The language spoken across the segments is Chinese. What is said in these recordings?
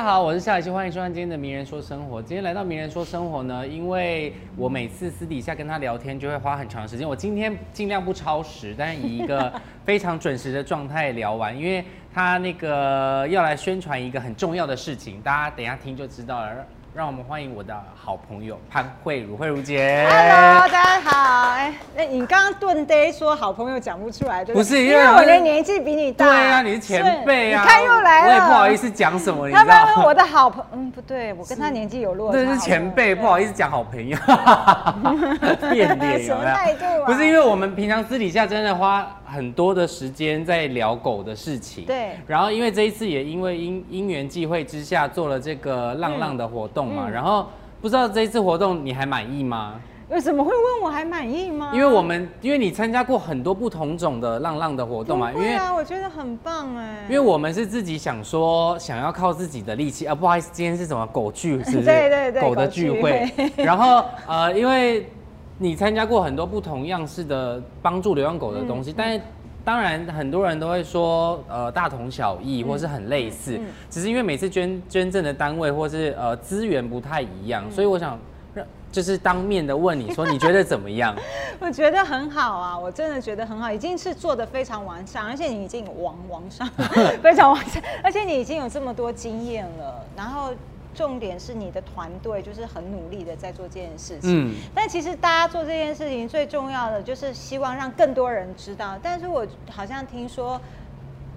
大家好，我是夏雨欣，欢迎收看今天的《名人说生活》。今天来到《名人说生活》呢，因为我每次私底下跟他聊天就会花很长时间，我今天尽量不超时，但是以一个非常准时的状态聊完，因为他那个要来宣传一个很重要的事情，大家等一下听就知道了。让我们欢迎我的好朋友潘慧茹，慧茹姐。Hello，大家好。哎，那你刚刚顿呆说好朋友讲不出来，对不是因因为为我的年纪比你大。对啊，你是前辈啊，你看又来了。我也不好意。思讲什么，你知道说我的好朋，嗯，不对，我跟他年纪有落差。这是前辈，不好意思讲好朋友，变脸什么有没有态度啊不是因为我们平常私底下真的花很多的时间在聊狗的事情，对然后因为这一次也因为因因缘际会之下做了这个浪浪的活动嘛，嗯然后不知道这一次活动你还满意吗？为什么会问我还满意吗？因为我们因为你参加过很多不同种的浪浪的活动嘛，因为啊，我觉得很棒哎。因为我们是自己想说，想要靠自己的力气啊，不好意思，今天是什么狗聚是不是？对对对狗的聚会。然后呃，因为你参加过很多不同样式的帮助流浪狗的东嗯西，但是。当然，很多人都会说，呃，大同小异，或是很类似，嗯只是因为每次捐捐赠的单位或是呃资源不太一样，嗯所以我想让就是当面的问你说，你觉得怎么样？我觉得很好啊，我真的觉得很好，已经是做的非常完善，而且你已经王王上 非常完善，而且你已经有这么多经验了，然后重点是你的团队就是很努力的在做这件事情。嗯，但其实大家做这件事情最重要的就是希望让更多人知道。但是我好像听说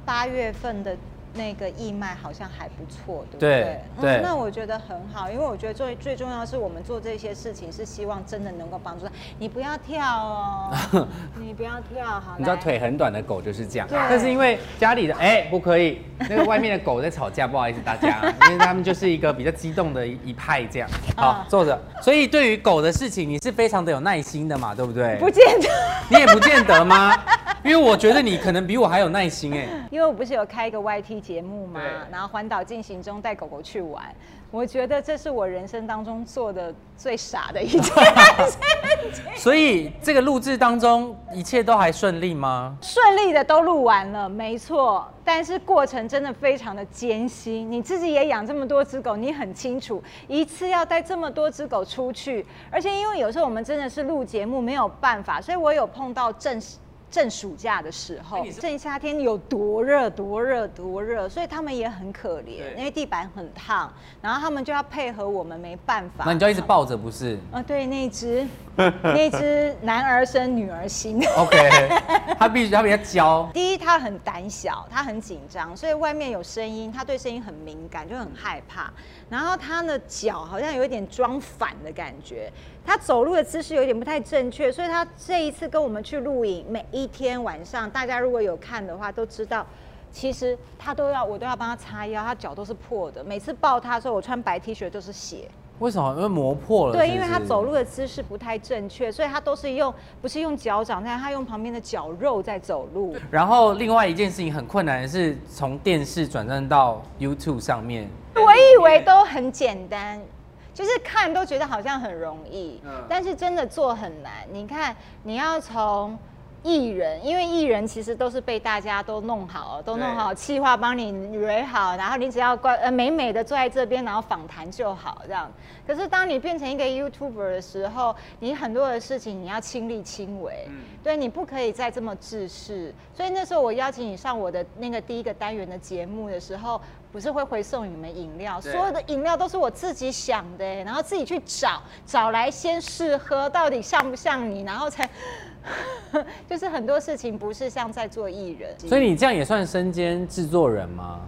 八月份的那个义卖好像还不错，对不对嗯那我觉得很好，因为我觉得最最重要的是我们做这些事情是希望真的能够帮助他。你不要跳哦，你不要跳，好。你知道腿很短的狗就是这样，但是因为家里的哎、不可以，那个外面的狗在吵架，不好意思大家，因为他们就是一个比较激动的一一派这样。好啊，坐着。所以对于狗的事情，你是非常的有耐心的嘛，对不对？不见得，你也不见得吗？因为我觉得你可能比我还有耐心哎。因为我不是有开一个 YT 节目嘛对，然后环岛进行中带狗狗去玩，我觉得这是我人生当中做的最傻的一件事情。所以这个录制当中一切都还顺利吗？顺利的都录完了，没错，但是过程真的非常的艰辛。你自己也养这么多只狗，你很清楚，一次要带这么多只狗出去，而且因为有时候我们真的是录节目没有办法，所以我有碰到正正暑假的时候正夏天有多热多热多热，所以他们也很可怜，因为地板很烫，然后他们就要配合我们，没办法。那你就一直抱着不是啊，对，那只那只男儿生女儿心。？OK，他必须他比较娇。第一，他很胆小，他很紧张，所以外面有声音，他对声音很敏感，就很害怕。然后他的脚好像有一点装反的感觉，他走路的姿势有点不太正确，所以他这一次跟我们去露营，每一天晚上，大家如果有看的话，都知道。其实他都要，我都要帮他擦腰，他脚都是破的。每次抱他的时候，我穿白 T 恤都是血。为什么？因为磨破了。对，因为他走路的姿势不太正确，所以他都是用不是用脚掌，但他用旁边的脚肉在走路。然后另外一件事情很困难的是从电视转战到 YouTube 上面。我以为都很简单，就是看都觉得好像很容易，嗯但是真的做很难。你看，你要从艺人，因为艺人其实都是被大家都弄好，都弄好，气划帮你蕊好，然后你只要乖呃美美的坐在这边，然后访谈就好这样。可是当你变成一个 YouTuber 的时候，你很多的事情你要亲力亲为，嗯对你不可以再这么自私。所以那时候我邀请你上我的那个第一个单元的节目的时候，不是会回送你们饮料，所有的饮料都是我自己想的，然后自己去找，找来先试喝，到底像不像你，然后才。就是很多事情不是像在做艺人，所以你这样也算身兼制作人吗？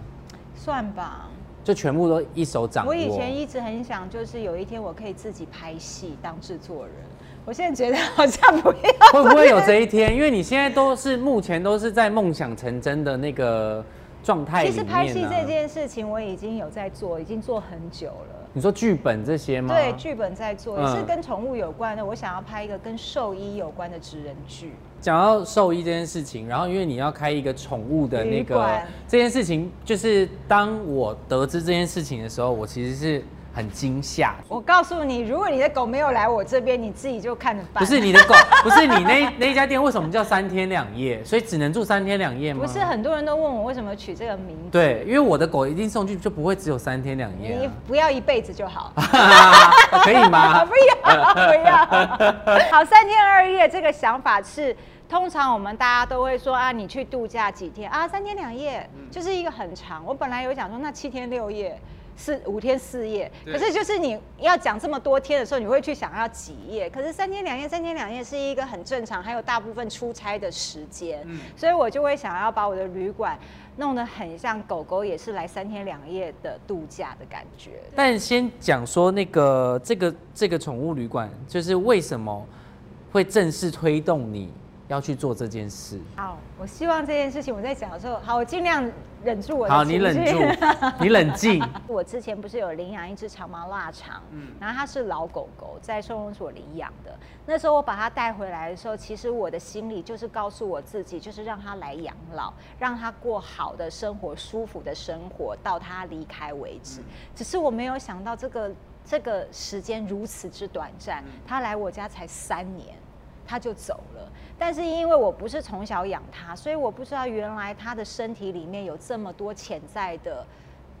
算吧。就全部都一手掌握。我以前一直很想，就是有一天我可以自己拍戏当制作人。我现在觉得好像不要。会不会有这一天？因为你现在都是目前都是在梦想成真的那个状态里其。实拍戏这件事情我已经有在做，已经做很久了。你说剧本这些吗？对，剧本在做，也是嗯跟宠物有关的。我想要拍一个跟兽医有关的职人剧。讲到兽医这件事情，然后因为你要开一个宠物的那个这件事情，就是当我得知这件事情的时候，我其实是很惊吓。我告诉你，如果你的狗没有来我这边，你自己就看着办。不是你的狗，不是你那那家店为什么叫三天两夜？所以只能住三天两夜吗？不是很多人都问我为什么取这个名字。对，因为我的狗一定送去就不会只有三天两夜、你不要一辈子就好。可以吗？不要不要。好，三天二夜这个想法是，通常我们大家都会说啊，你去度假几天啊？三天两夜就是一个很长。我本来有想说那七天六夜。四五天四夜，可是就是你要讲这么多天的时候，你会去想要几夜？可是三天两夜，三天两夜是一个很正常，还有大部分出差的时间，所以我就会想要把我的旅馆弄得很像狗狗也是来三天两夜的度假的感觉。但先讲说那个这个这个宠物旅馆，就是为什么会正式推动你要去做这件事？好，我希望这件事情我在讲的时候，好，我尽量。忍住我的好，你忍住，你冷静。我之前不是有领养一只长毛腊肠，嗯然后它是老狗狗，在收容所领养的。那时候我把它带回来的时候，其实我的心里就是告诉我自己，就是让它来养老，让它过好的生活、舒服的生活，到它离开为止。只是我没有想到这个这个时间如此之短暂，它来我家才三年。他就走了，但是因为我不是从小养他，所以我不知道原来他的身体里面有这么多潜在的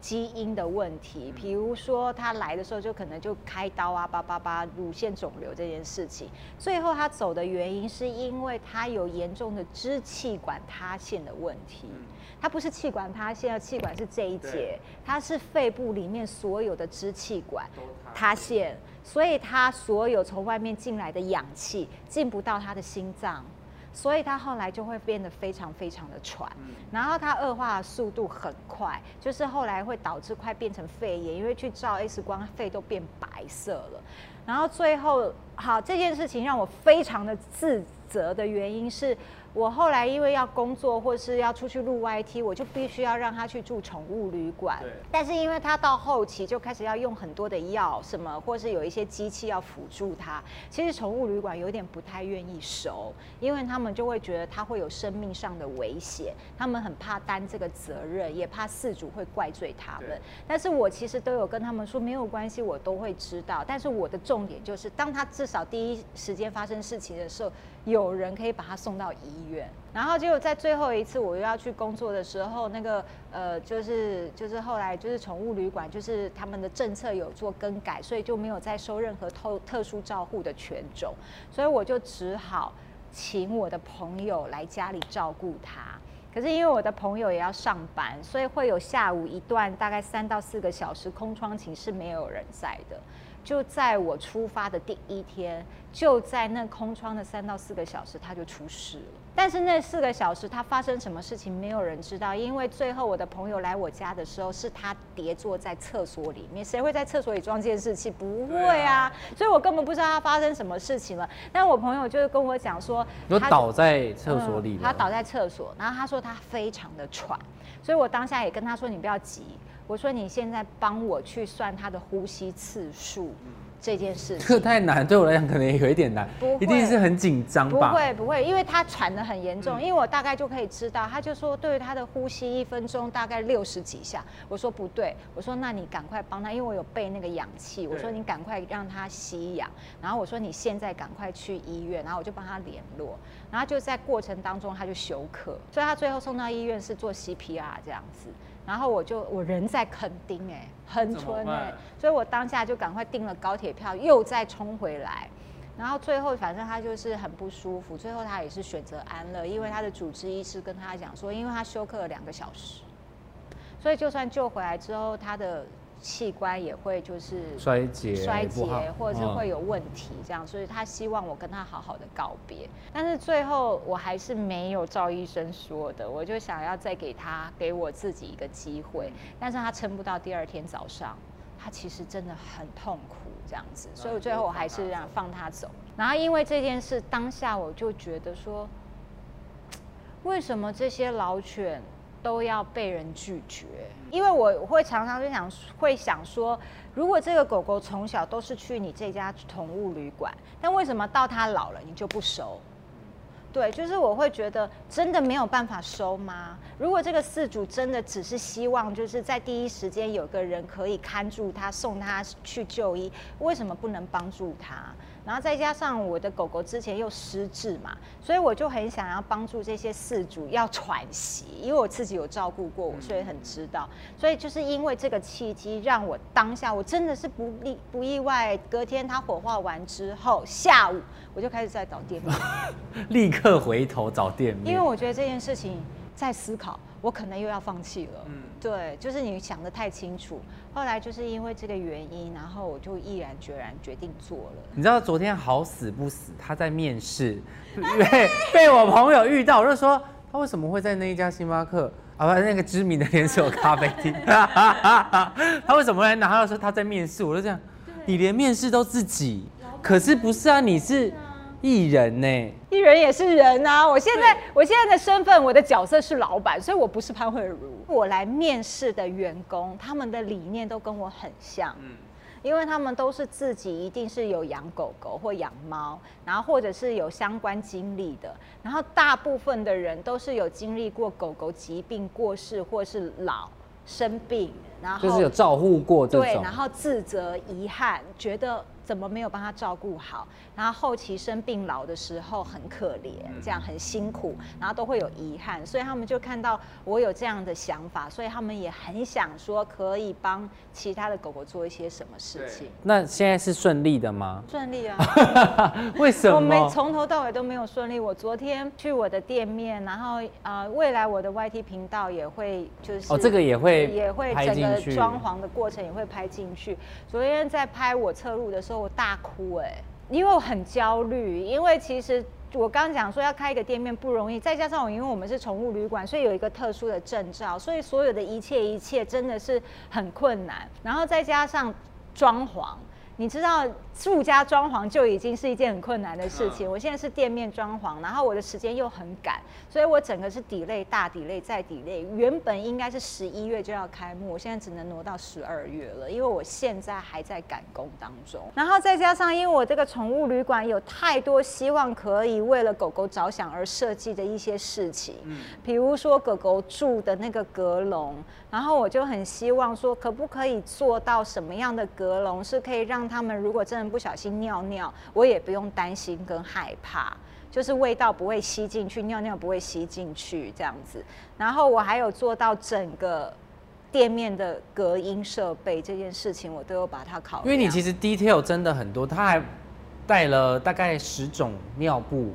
基因的问题。比如说他来的时候就可能就开刀啊，叭叭叭，乳腺肿瘤这件事情。最后他走的原因是因为他有严重的支气管塌陷的问题。他不是气管塌陷，气管是这一节，他是肺部里面所有的支气管塌陷。所以他所有从外面进来的氧气进不到他的心脏，所以他后来就会变得非常非常的喘，然后他恶化的速度很快，就是后来会导致快变成肺炎，因为去照 X 光，肺都变白色了，然后最后好这件事情让我非常的自责的原因是。我后来因为要工作或是要出去录 YT，我就必须要让他去住宠物旅馆。但是因为他到后期就开始要用很多的药，什么或是有一些机器要辅助他。其实宠物旅馆有点不太愿意收，因为他们就会觉得他会有生命上的危险，他们很怕担这个责任，也怕饲主会怪罪他们。但是我其实都有跟他们说没有关系，我都会知道。但是我的重点就是，当他至少第一时间发生事情的时候。有人可以把他送到医院，然后结果在最后一次我又要去工作的时候，那个呃，就是就是后来就是宠物旅馆，就是他们的政策有做更改，所以就没有再收任何特特殊照护的犬种，所以我就只好请我的朋友来家里照顾他。可是因为我的朋友也要上班，所以会有下午一段大概三到四个小时空窗期是没有人在的。就在我出发的第一天，就在那空窗的三到四个小时，他就出事了。但是那四个小时他发生什么事情，没有人知道。因为最后我的朋友来我家的时候，是他跌坐在厕所里面。谁会在厕所里装监视器？不会啊，所以我根本不知道他发生什么事情了。但我朋友就是跟我讲说，他倒在厕所里，他倒在厕所，然后他说他非常的喘，所以我当下也跟他说，你不要急。我说你现在帮我去算他的呼吸次数这件事，这个太难，对我来讲可能也有一点难，一定是很紧张吧？不会不会，因为他喘的很严重，因为我大概就可以知道，他就说对他的呼吸一分钟大概六十几下。我说不对，我说那你赶快帮他，因为我有备那个氧气，我说你赶快让他吸氧，然后我说你现在赶快去医院，然后我就帮他联络，然后就在过程当中他就休克，所以他最后送到医院是做 CPR 这样子。然后我就我人在垦丁哎，横村哎，所以我当下就赶快订了高铁票，又再冲回来。然后最后反正他就是很不舒服，最后他也是选择安乐，因为他的主治医师跟他讲说，因为他休克了两个小时，所以就算救回来之后，他的。器官也会就是衰竭、衰竭，或者是会有问题，这样，所以他希望我跟他好好的告别。但是最后我还是没有照医生说的，我就想要再给他给我自己一个机会。但是他撑不到第二天早上，他其实真的很痛苦这样子，所以最后我还是让放他走。然后因为这件事当下，我就觉得说，为什么这些老犬？都要被人拒绝，因为我会常常就想，会想说，如果这个狗狗从小都是去你这家宠物旅馆，但为什么到它老了你就不收？对，就是我会觉得真的没有办法收吗？如果这个饲主真的只是希望就是在第一时间有个人可以看住他，送他去就医，为什么不能帮助他？然后再加上我的狗狗之前又失智嘛，所以我就很想要帮助这些饲主要喘息，因为我自己有照顾过，我所以很知道。所以就是因为这个契机，让我当下我真的是不意不意外，隔天它火化完之后，下午我就开始在找店面，立刻回头找店面，因为我觉得这件事情在思考，我可能又要放弃了。嗯，对，就是你想的太清楚。后来就是因为这个原因，然后我就毅然决然决定做了。你知道昨天好死不死，他在面试，被被我朋友遇到，我就说他为什么会在那一家星巴克啊？不，那个知名的连锁咖啡厅，他为什么来拿到说他在面试？我就这样，你连面试都自己，可是不是啊？你是艺人呢，艺人也是人啊！我现在我现在的身份，我的角色是老板，所以我不是潘慧茹。我来面试的员工，他们的理念都跟我很像，嗯，因为他们都是自己一定是有养狗狗或养猫，然后或者是有相关经历的，然后大部分的人都是有经历过狗狗疾病过世或是老生病，然后就是有照顾过这种，对，然后自责遗憾，觉得。怎么没有帮他照顾好？然后后期生病老的时候很可怜，这样很辛苦，然后都会有遗憾，所以他们就看到我有这样的想法，所以他们也很想说可以帮其他的狗狗做一些什么事情。那现在是顺利的吗？顺利啊！为什么？我没从头到尾都没有顺利。我昨天去我的店面，然后呃，未来我的 YT 频道也会就是哦，这个也会也会整个装潢的过程也会拍进去。昨天在拍我侧录的时候。我大哭哎，因为我很焦虑，因为其实我刚讲说要开一个店面不容易，再加上我因为我们是宠物旅馆，所以有一个特殊的证照，所以所有的一切一切真的是很困难，然后再加上装潢。你知道住家装潢就已经是一件很困难的事情。我现在是店面装潢，然后我的时间又很赶，所以我整个是底类大底类再底类。原本应该是十一月就要开幕，我现在只能挪到十二月了，因为我现在还在赶工当中。然后再加上，因为我这个宠物旅馆有太多希望可以为了狗狗着想而设计的一些事情，嗯，比如说狗狗住的那个阁笼，然后我就很希望说，可不可以做到什么样的阁笼是可以让他们如果真的不小心尿尿，我也不用担心跟害怕，就是味道不会吸进去，尿尿不会吸进去这样子。然后我还有做到整个店面的隔音设备这件事情，我都有把它考虑。因为你其实 detail 真的很多，他还带了大概十种尿布。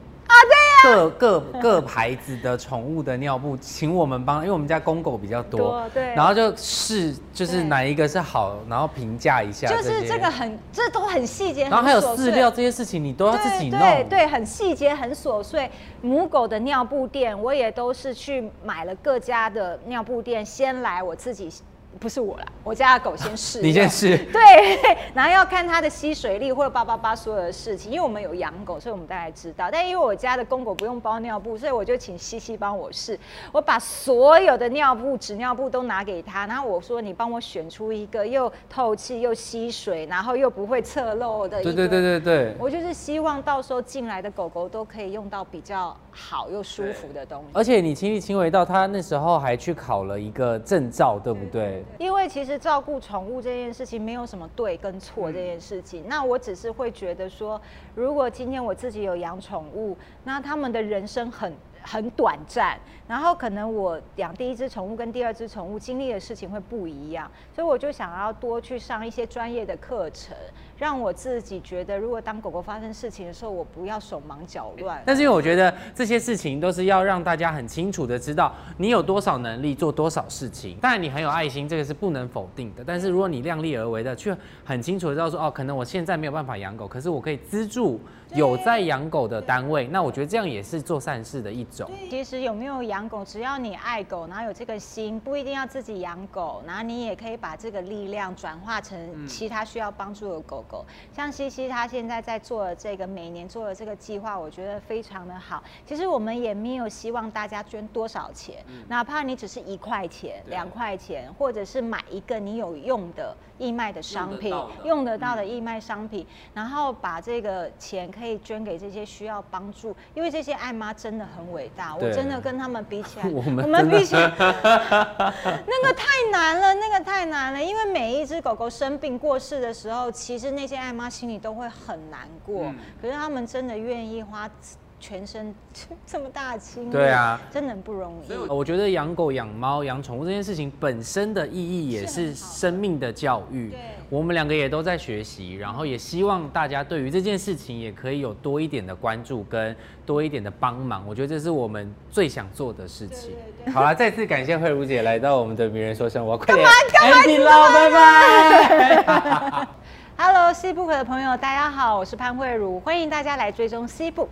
各各各牌子的宠物的尿布，请我们帮，因为我们家公狗比较多，对，然后就试，就是哪一个是好，然后评价一下。就是这个很，这都很细节，然后还有饲料这些事情，你都要自己弄。对对，很细节，很琐碎。母狗的尿布垫，我也都是去买了各家的尿布垫，先来我自己。不是我啦，我家的狗先试。你先试。对，然后要看它的吸水力或者叭叭叭所有的事情，因为我们有养狗，所以我们大概知道。但因为我家的公狗不用包尿布，所以我就请西西帮我试。我把所有的尿布、纸尿布都拿给他，然后我说：“你帮我选出一个又透气又吸水，然后又不会侧漏的。”对对对对对。我就是希望到时候进来的狗狗都可以用到比较好又舒服的东西。而且你亲力亲为到，他那时候还去考了一个证照，对不对？因为其实照顾宠物这件事情没有什么对跟错这件事情，那我只是会觉得说，如果今天我自己有养宠物，那他们的人生很。很短暂，然后可能我养第一只宠物跟第二只宠物经历的事情会不一样，所以我就想要多去上一些专业的课程，让我自己觉得，如果当狗狗发生事情的时候，我不要手忙脚乱。但是因为我觉得这些事情都是要让大家很清楚的知道你有多少能力做多少事情。当然你很有爱心，这个是不能否定的。但是如果你量力而为的去很清楚的知道说，哦，可能我现在没有办法养狗，可是我可以资助。有在养狗的单位，那我觉得这样也是做善事的一种。其实有没有养狗，只要你爱狗，然后有这个心，不一定要自己养狗，然后你也可以把这个力量转化成其他需要帮助的狗狗。像西西他现在在做的这个每年做的这个计划，我觉得非常的好。其实我们也没有希望大家捐多少钱，哪怕你只是一块钱、两块钱，或者是买一个你有用的义卖的商品，用得到的义卖商品，然后把这个钱可以捐给这些需要帮助，因为这些爱妈真的很伟大，我真的跟他们比起来，我们我们比起来，那个太难了，那个太难了，因为每一只狗狗生病过世的时候，其实那些爱妈心里都会很难过，可是他们真的愿意花。全身 这么大的心，对啊，真的很不容易。所以我觉得养狗、养猫、养宠物这件事情本身的意义也是生命的教育。对，我们两个也都在学习，然后也希望大家对于这件事情也可以有多一点的关注跟多一点的帮忙。我觉得这是我们最想做的事情。好了，再次感谢慧茹姐来到我们的名人说生活，快点 ending 了，拜拜。Hello，C Book 的朋友，大家好，我是潘慧茹，欢迎大家来追踪西部。